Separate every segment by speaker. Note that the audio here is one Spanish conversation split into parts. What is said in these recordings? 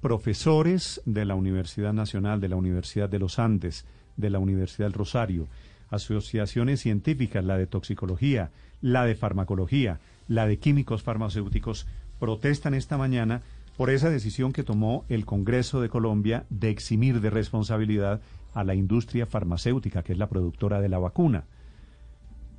Speaker 1: profesores de la Universidad Nacional, de la Universidad de los Andes, de la Universidad del Rosario, asociaciones científicas, la de toxicología, la de farmacología, la de químicos farmacéuticos, protestan esta mañana por esa decisión que tomó el Congreso de Colombia de eximir de responsabilidad a la industria farmacéutica, que es la productora de la vacuna.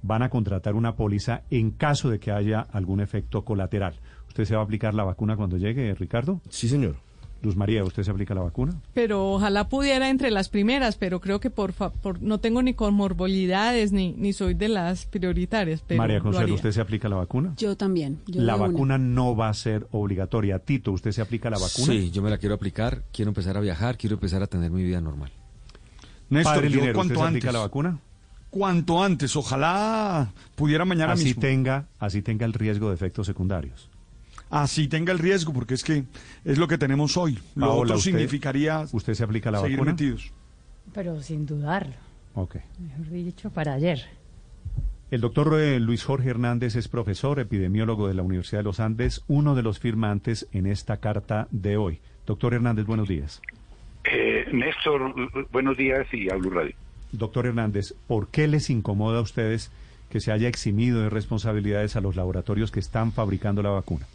Speaker 1: Van a contratar una póliza en caso de que haya algún efecto colateral. ¿Usted se va a aplicar la vacuna cuando llegue, Ricardo?
Speaker 2: Sí, señor.
Speaker 1: Luz María, ¿usted se aplica la vacuna?
Speaker 3: Pero ojalá pudiera entre las primeras, pero creo que por, por no tengo ni comorbilidades ni, ni soy de las prioritarias. Pero
Speaker 1: María
Speaker 3: lo
Speaker 1: Consuelo. ¿usted se aplica la vacuna?
Speaker 4: Yo también. yo
Speaker 1: la
Speaker 4: una.
Speaker 1: vacuna no va a ser obligatoria. Tito, ¿usted se aplica la vacuna?
Speaker 2: Sí, yo me la quiero aplicar, quiero empezar a viajar, quiero empezar a tener mi vida normal.
Speaker 5: Néstor,
Speaker 1: Padre Linero, ¿usted se
Speaker 5: antes.
Speaker 1: aplica la vacuna?
Speaker 5: Cuanto antes. Ojalá pudiera mañana
Speaker 1: Así
Speaker 5: mismo.
Speaker 1: tenga, así tenga el riesgo de efectos secundarios.
Speaker 5: Así tenga el riesgo, porque es que es lo que tenemos hoy. Lo
Speaker 1: Paola,
Speaker 5: otro
Speaker 1: usted-
Speaker 5: significaría
Speaker 1: ¿Usted se aplica la
Speaker 5: seguir
Speaker 1: vacuna?
Speaker 5: metidos.
Speaker 6: Pero sin dudarlo,
Speaker 1: Ok.
Speaker 6: mejor dicho, para ayer.
Speaker 1: El doctor eh, Luis Jorge Hernández es profesor epidemiólogo de la Universidad de los Andes, uno de los firmantes en esta carta de hoy. Doctor Hernández, buenos días.
Speaker 7: Eh, Néstor, buenos días y a Blue Radio.
Speaker 1: Doctor Hernández, ¿por qué les incomoda a ustedes que se haya eximido de responsabilidades a los laboratorios que están fabricando la vacuna?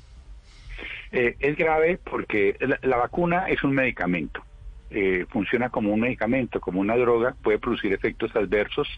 Speaker 7: Eh, es grave porque la, vacuna es un medicamento. Eh, funciona como un medicamento, como una droga, puede producir efectos adversos,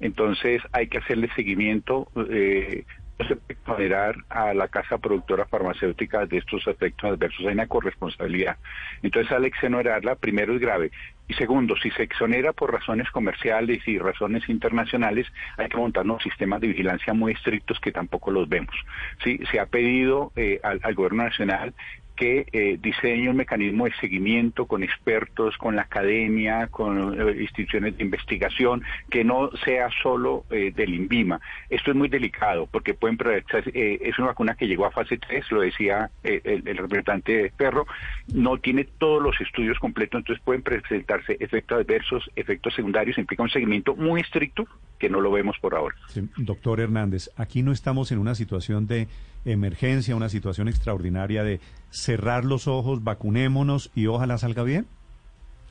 Speaker 7: entonces hay que hacerle seguimiento, eh, se puede exonerar a la casa productora farmacéutica de estos efectos adversos, hay una corresponsabilidad. Entonces al exonerarla, primero es grave, y segundo, si se exonera por razones comerciales y razones internacionales, hay que montar unos sistemas de vigilancia muy estrictos que tampoco los vemos. Sí, se ha pedido eh, al, al gobierno nacional que eh, diseñe un mecanismo de seguimiento con expertos, con la academia, con eh, instituciones de investigación, que no sea solo eh, del INVIMA. Esto es muy delicado porque pueden proyectar, eh, es una vacuna que llegó a fase 3, lo decía eh, el, el representante de Perro, no tiene todos los estudios completos, entonces pueden presentarse efectos adversos, efectos secundarios, implica un seguimiento muy estricto que no lo vemos por ahora.
Speaker 1: Sí, doctor Hernández, aquí no estamos en una situación de emergencia, una situación extraordinaria de cerrar los ojos, vacunémonos y ojalá salga bien.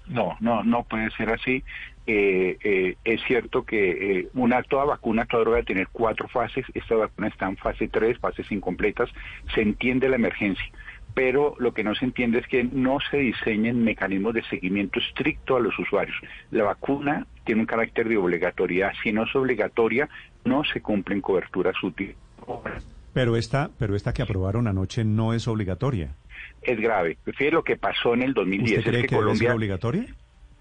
Speaker 7: No, no, no puede ser así. Eh, eh, es cierto que eh, una toda vacuna, toda droga debe tener cuatro fases. Esta vacuna está en fase 3, fases incompletas. Se entiende la emergencia, pero lo que no se entiende es que no se diseñen mecanismos de seguimiento estricto a los usuarios. La vacuna tiene un carácter de obligatoriedad. Si no es obligatoria, no se cumplen coberturas útiles.
Speaker 1: Pero esta, pero esta que aprobaron anoche no es obligatoria.
Speaker 7: Es grave. Fíjate lo que pasó en el 2010.
Speaker 1: ¿Usted cree
Speaker 7: es
Speaker 1: que, ser
Speaker 7: Colombia
Speaker 1: obligatoria?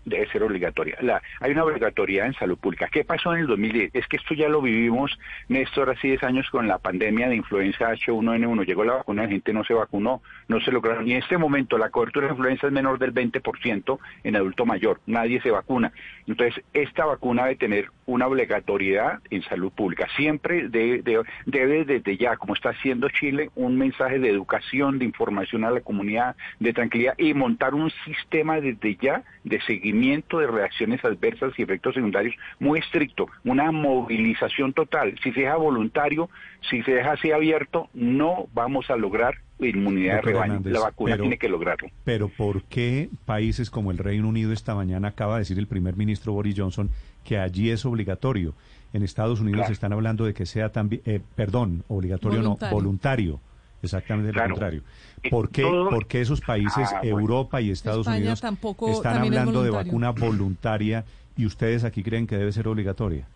Speaker 7: Debe ser obligatoria. La, hay una obligatoriedad en salud pública. ¿Qué pasó en el 2010? Es que esto ya lo vivimos, Néstor, hace 10 años con la pandemia de influenza H1N1. Llegó la vacuna, la gente no se vacunó, no se lograron. Y en este momento la cobertura de influenza es menor del 20% en adulto mayor. Nadie se vacuna. Entonces, esta vacuna debe tener una obligatoriedad en salud pública. Siempre debe, debe, debe desde ya, como está haciendo Chile, un mensaje de educación, de información a la comunidad, de tranquilidad y montar un sistema desde ya de seguimiento de reacciones adversas y efectos secundarios muy estricto, una movilización total. Si se deja voluntario, si se deja así abierto, no vamos a lograr inmunidad
Speaker 1: Doctor
Speaker 7: de rebaño.
Speaker 1: Hernández,
Speaker 7: la vacuna
Speaker 1: pero-
Speaker 7: tiene que lograrlo.
Speaker 1: Pero ¿por qué países como el Reino Unido esta mañana acaba de decir el primer ministro Boris Johnson que allí es obligatorio? En Estados Unidos
Speaker 7: Claro.
Speaker 1: están hablando de que sea también, eh, perdón, obligatorio
Speaker 3: Voluntario.
Speaker 1: no, voluntario. Exactamente lo contrario. ¿Por qué,
Speaker 7: todo-
Speaker 1: por qué esos países,
Speaker 7: Ah, bueno.
Speaker 1: Europa y Estados
Speaker 3: España
Speaker 1: Unidos,
Speaker 3: tampoco-
Speaker 1: están
Speaker 3: es
Speaker 1: hablando de vacuna voluntaria y ustedes aquí creen que debe ser obligatoria?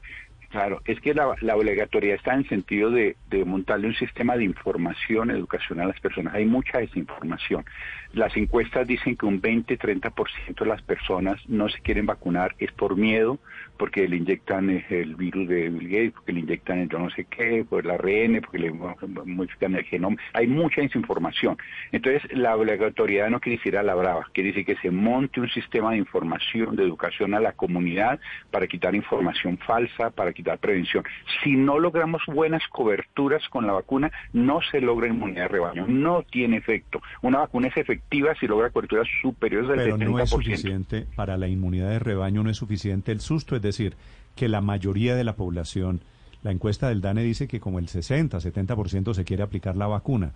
Speaker 7: Claro, es que la, la obligatoriedad está en el sentido de, de montarle un sistema de información educacional a las personas. Hay mucha desinformación. Las encuestas dicen que un 20-30% de las personas no se quieren vacunar es por miedo, porque le inyectan el virus de Bill Gates, porque le inyectan el yo no sé qué, por el ARN, porque le modifican el genoma. Hay mucha desinformación. Entonces, la obligatoriedad no quiere decir a la brava, quiere decir que se monte un sistema de información, de educación a la comunidad para quitar información falsa, para quitar prevención. Si no logramos buenas coberturas con la vacuna, no se logra inmunidad de rebaño, no tiene efecto. Una vacuna es efectiva si logra coberturas superiores al
Speaker 1: Pero
Speaker 7: 70%.
Speaker 1: no es suficiente, para la inmunidad de rebaño no es suficiente el susto, es decir, que la mayoría de la población, la encuesta del DANE dice que como el 60, 70% se quiere aplicar la vacuna.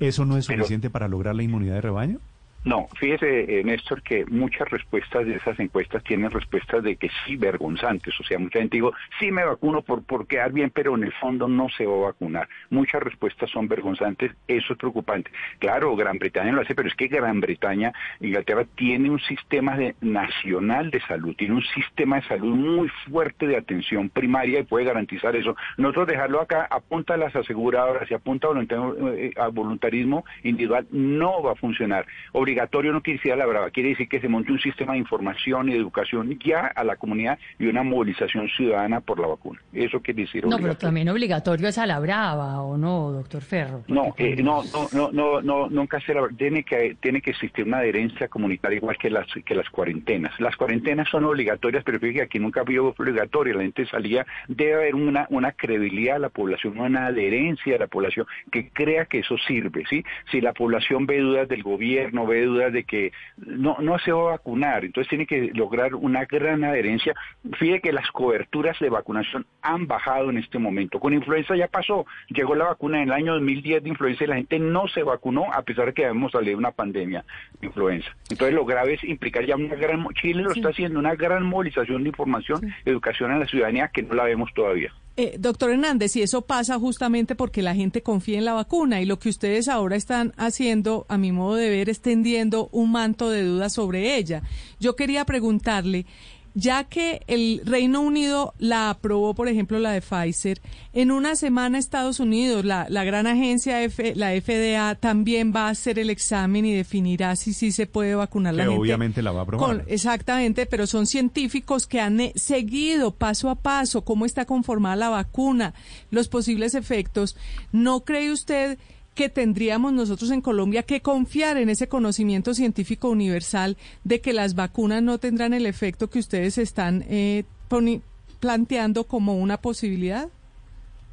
Speaker 1: ¿Eso no es
Speaker 7: Pero-
Speaker 1: suficiente para lograr la inmunidad de rebaño?
Speaker 7: No, fíjese, eh, Néstor, que muchas respuestas de esas encuestas tienen respuestas de que sí, vergonzantes. O sea, mucha gente digo, sí me vacuno por, por quedar bien, pero en el fondo no se va a vacunar. Muchas respuestas son vergonzantes, eso es preocupante. Claro, Gran Bretaña lo hace, pero es que Gran Bretaña, Inglaterra, tiene un sistema de, nacional de salud, tiene un sistema de salud muy fuerte de atención primaria y puede garantizar eso. Nosotros dejarlo acá apunta a las aseguradoras y apunta a voluntarismo individual no va a funcionar obligatorio no quiere decir a la brava, quiere decir que se monte un sistema de información y de educación ya a la comunidad y una movilización ciudadana por la vacuna. Eso quiere decir
Speaker 6: No, pero también obligatorio es a la brava, ¿o no, doctor Ferro?
Speaker 7: No, eh, no, no, no, no, no, nunca será, tiene que, tiene que existir una adherencia comunitaria igual que las, que las cuarentenas. Las cuarentenas son obligatorias, pero fíjate aquí nunca había obligatoria, la gente salía, debe haber una, una credibilidad a la población, una adherencia a la población que crea que eso sirve, ¿sí? Si la población ve dudas del gobierno, ve dudas de que no, no se va a vacunar, entonces tiene que lograr una gran adherencia. Fíjate que las coberturas de vacunación han bajado en este momento. Con influenza ya pasó, llegó la vacuna en el año 2010 de influenza y la gente no se vacunó a pesar de que habíamos salido de una pandemia de influenza. Entonces lo grave es implicar ya una gran, Chile lo está haciendo, una gran movilización de información, educación a la ciudadanía que no la vemos todavía.
Speaker 3: Eh, doctor Hernández, y eso pasa justamente porque la gente confía en la vacuna y lo que ustedes ahora están haciendo, a mi modo de ver, es tendiendo un manto de dudas sobre ella. Yo quería preguntarle, ya que el Reino Unido la aprobó, por ejemplo, la de Pfizer, en una semana Estados Unidos, la, la gran agencia, F, la FDA, también va a hacer el examen y definirá si sí se puede vacunar la gente.
Speaker 1: obviamente la va a aprobar.
Speaker 3: exactamente, pero son científicos que han eh, seguido paso a paso cómo está conformada la vacuna, los posibles efectos. ¿No cree usted que tendríamos nosotros en Colombia que confiar en ese conocimiento científico universal de que las vacunas no tendrán el efecto que ustedes están eh, planteando como una posibilidad?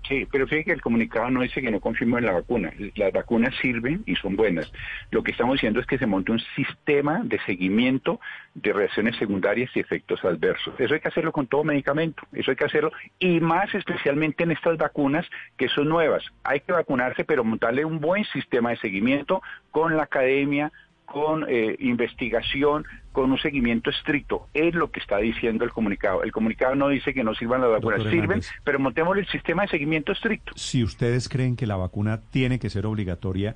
Speaker 7: Sí, pero fíjate que el comunicado no dice que no confiemos en la vacuna. Las vacunas sirven y son buenas. Lo que estamos diciendo es que se monte un sistema de seguimiento de reacciones secundarias y efectos adversos. Eso hay que hacerlo con todo medicamento. Eso hay que hacerlo y más especialmente en estas vacunas que son nuevas. Hay que vacunarse, pero montarle un buen sistema de seguimiento con la academia, con eh, investigación, con un seguimiento estricto. Es lo que está diciendo el comunicado. El comunicado no dice que no sirvan las vacunas, sirven, pero montemos el sistema de seguimiento estricto.
Speaker 1: Si ustedes creen que la vacuna tiene que ser obligatoria,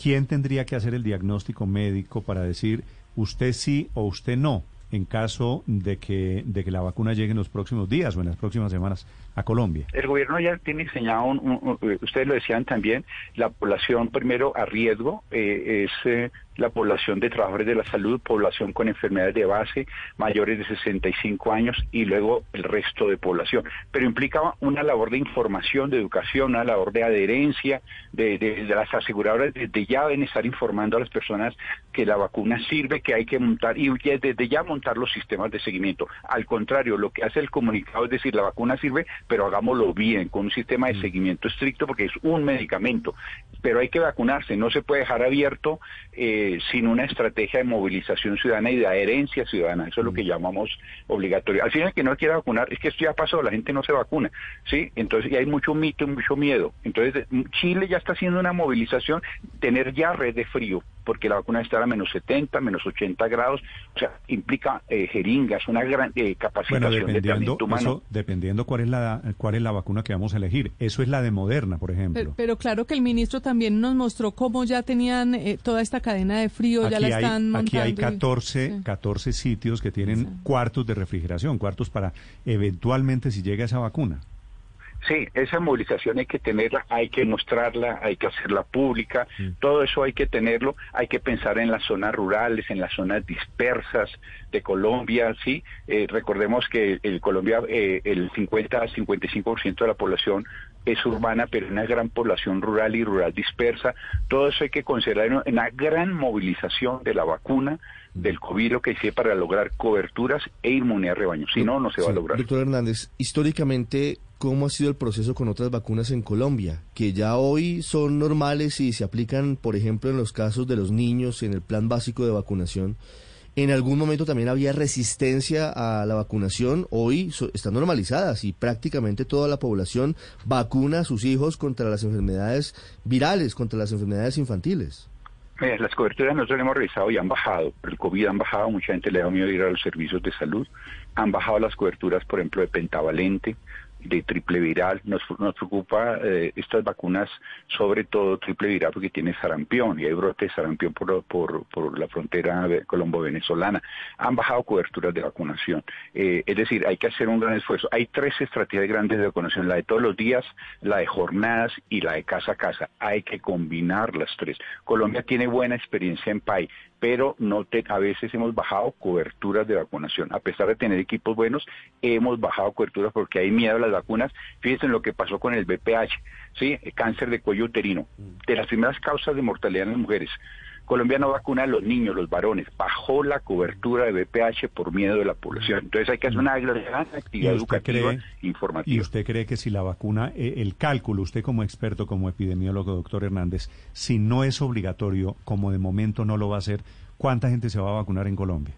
Speaker 1: ¿quién tendría que hacer el diagnóstico médico para decir usted sí o usted no? en caso de que, de que la vacuna llegue en los próximos días o en las próximas semanas
Speaker 7: El gobierno ya tiene diseñado, un, eh, ustedes lo decían también, la población primero a riesgo eh, es eh, la población de trabajadores de la salud, población con enfermedades de base, mayores de 65 años y luego el resto de población. Pero implica una labor de información, de educación, una labor de adherencia de, de, las aseguradoras. Desde ya deben estar informando a las personas que la vacuna sirve, que hay que montar y desde ya montar los sistemas de seguimiento. Al contrario, lo que hace el comunicado es decir, la vacuna sirve, pero hagámoslo bien, con un sistema de mm. seguimiento estricto, porque es un medicamento. Pero hay que vacunarse, no se puede dejar abierto eh, sin una estrategia de movilización ciudadana y de adherencia ciudadana. Eso es lo que mm. llamamos obligatorio. Al final, que no quiera vacunar, es que esto ya pasó, la gente no se vacuna. ¿sí? Entonces, y hay mucho mito y mucho miedo. Entonces, Chile ya está haciendo una movilización, tener ya red de frío porque la vacuna está a menos 70, menos 80 grados, o sea, implica eh, jeringas, una gran eh, capacitación
Speaker 1: de talento humano. dependiendo cuál es la cuál es la vacuna que vamos a elegir. Eso es la de Moderna, por ejemplo.
Speaker 3: Pero, claro que el ministro también nos mostró cómo ya tenían eh, toda esta cadena de frío, ya la están montando.
Speaker 1: Aquí hay 14, 14 sitios que tienen cuartos de refrigeración, cuartos para eventualmente si llega esa vacuna.
Speaker 7: Sí, esa movilización hay que tenerla, hay que mostrarla, hay que hacerla pública, todo eso hay que tenerlo, hay que pensar en las zonas rurales, en las zonas dispersas de Colombia, sí, eh, recordemos que en Colombia eh, el 50-55% de la población es urbana, pero una gran población rural y rural dispersa, todo eso hay que considerar en una gran movilización de la vacuna, del COVID que hice para lograr coberturas e inmunidad de rebaño. Si no, no se va a lograr.
Speaker 4: Doctor Hernández, históricamente, ¿cómo ha sido el proceso con otras vacunas en Colombia? Que ya hoy son normales y se aplican, por ejemplo, en los casos de los niños en el plan básico de vacunación. En algún momento también había resistencia a la vacunación, hoy están normalizadas y prácticamente toda la población vacuna a sus hijos contra las enfermedades virales, contra las enfermedades infantiles.
Speaker 7: Mira, las coberturas nosotros hemos revisado y han bajado. El COVID han bajado, mucha gente le da miedo ir a los servicios de salud. Han bajado las coberturas, por ejemplo, de pentavalente, de triple viral. Nos, nos preocupa eh, estas vacunas, sobre todo triple viral, porque tiene sarampión y hay brotes de sarampión por, por, por la frontera colombo-venezolana. Han bajado coberturas de vacunación. Eh, es decir, hay que hacer un gran esfuerzo. Hay tres estrategias grandes de vacunación, la de todos los días, la de jornadas y la de casa a casa. Hay que combinar las tres. Colombia tiene buena experiencia en PAI, pero no te, a veces hemos bajado coberturas de vacunación. A pesar de tener equipos buenos, hemos bajado coberturas porque hay miedo a las vacunas. Fíjense en lo que pasó con el BPH, ¿sí? cáncer de cuello uterino, de las primeras causas de mortalidad en las mujeres. Colombia no vacuna a los niños, los varones, bajó la cobertura de BPH por miedo de la población. Entonces hay que hacer una gran actividad educativa informativa.
Speaker 1: ¿Y usted cree que si la vacuna, eh, el cálculo, usted como experto, como epidemiólogo, doctor Hernández, si no es obligatorio, como de momento no lo va a ser, ¿cuánta gente se va a vacunar en Colombia?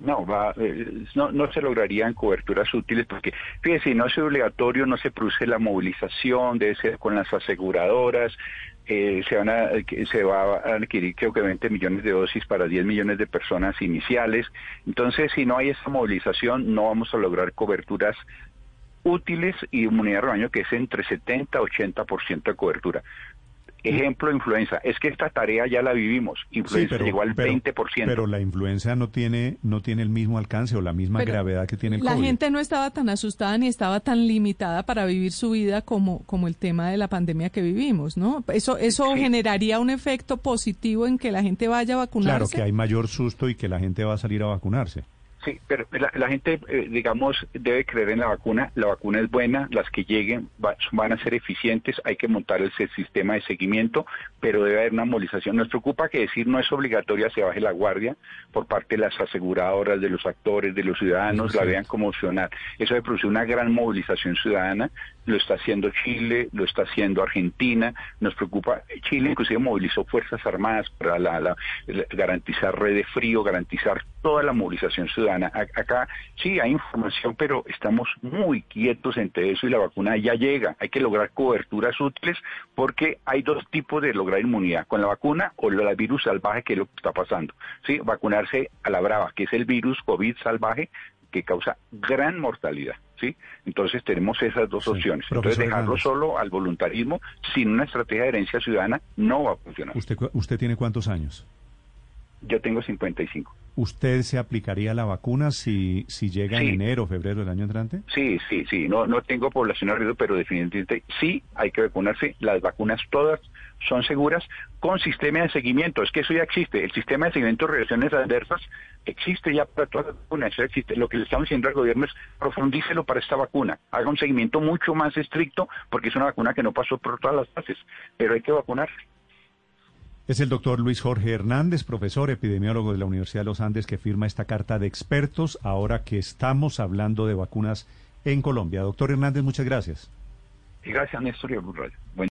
Speaker 7: No, va, eh, no, no se lograrían coberturas útiles porque, fíjese, si no es obligatorio, no se produce la movilización, debe ser con las aseguradoras, eh, se, van a, se va a adquirir creo que 20 millones de dosis para 10 millones de personas iniciales. Entonces, si no hay esa movilización, no vamos a lograr coberturas útiles y inmunidad de rebaño que es entre 70 y 80% de cobertura. Ejemplo, influenza. Es que esta tarea ya la vivimos. Influenza llegó al 20%.
Speaker 1: Pero la influenza no tiene, no tiene el mismo alcance o la misma gravedad que tiene el
Speaker 3: la
Speaker 1: COVID.
Speaker 3: La gente no estaba tan asustada ni estaba tan limitada para vivir su vida como, como el tema de la pandemia que vivimos, ¿no? Eso, eso generaría un efecto positivo en que la gente vaya a vacunarse.
Speaker 1: Claro, que hay mayor susto y que la gente va a salir a vacunarse.
Speaker 7: Sí, pero la, gente, eh, digamos, debe creer en la vacuna. La vacuna es buena, las que lleguen van a ser eficientes, hay que montar el sistema de seguimiento, pero debe haber una movilización. Nos preocupa que decir no es obligatoria se baje la guardia por parte de las aseguradoras, de los actores, de los ciudadanos, la vean como opcional. Eso debe producir una gran movilización ciudadana. Lo está haciendo Chile, lo está haciendo Argentina. Nos preocupa, Chile inclusive movilizó Fuerzas Armadas para la, garantizar red de frío, garantizar toda la movilización ciudadana Acá sí hay información, pero estamos muy quietos entre eso y la vacuna ya llega. Hay que lograr coberturas útiles porque hay dos tipos de lograr inmunidad, con la vacuna o el virus salvaje, que es lo que está pasando. Sí, vacunarse a la brava, que es el virus COVID salvaje que causa gran mortalidad. ¿Sí? Entonces tenemos esas dos opciones. Entonces dejarlo solo al voluntarismo sin una estrategia de herencia ciudadana no va a funcionar.
Speaker 1: ¿Usted, usted tiene cuántos años?
Speaker 7: Yo tengo 55.
Speaker 1: ¿Usted se aplicaría la vacuna si, si llega en enero o febrero del año entrante?
Speaker 7: Sí, sí, sí. No, no tengo población a riesgo, pero definitivamente sí hay que vacunarse. Las vacunas todas son seguras con sistema de seguimiento. Es que eso ya existe. El sistema de seguimiento de reacciones adversas existe ya para todas las vacunas. Eso existe. Lo que le estamos diciendo al gobierno es profundícelo para esta vacuna. Haga un seguimiento mucho más estricto porque es una vacuna que no pasó por todas las fases. Pero hay que vacunarse.
Speaker 1: Es el doctor Luis Jorge Hernández, profesor epidemiólogo de la Universidad de los Andes, que firma esta carta de expertos ahora que estamos hablando de vacunas en Colombia. Doctor Hernández, muchas gracias.
Speaker 7: Y gracias, Néstor y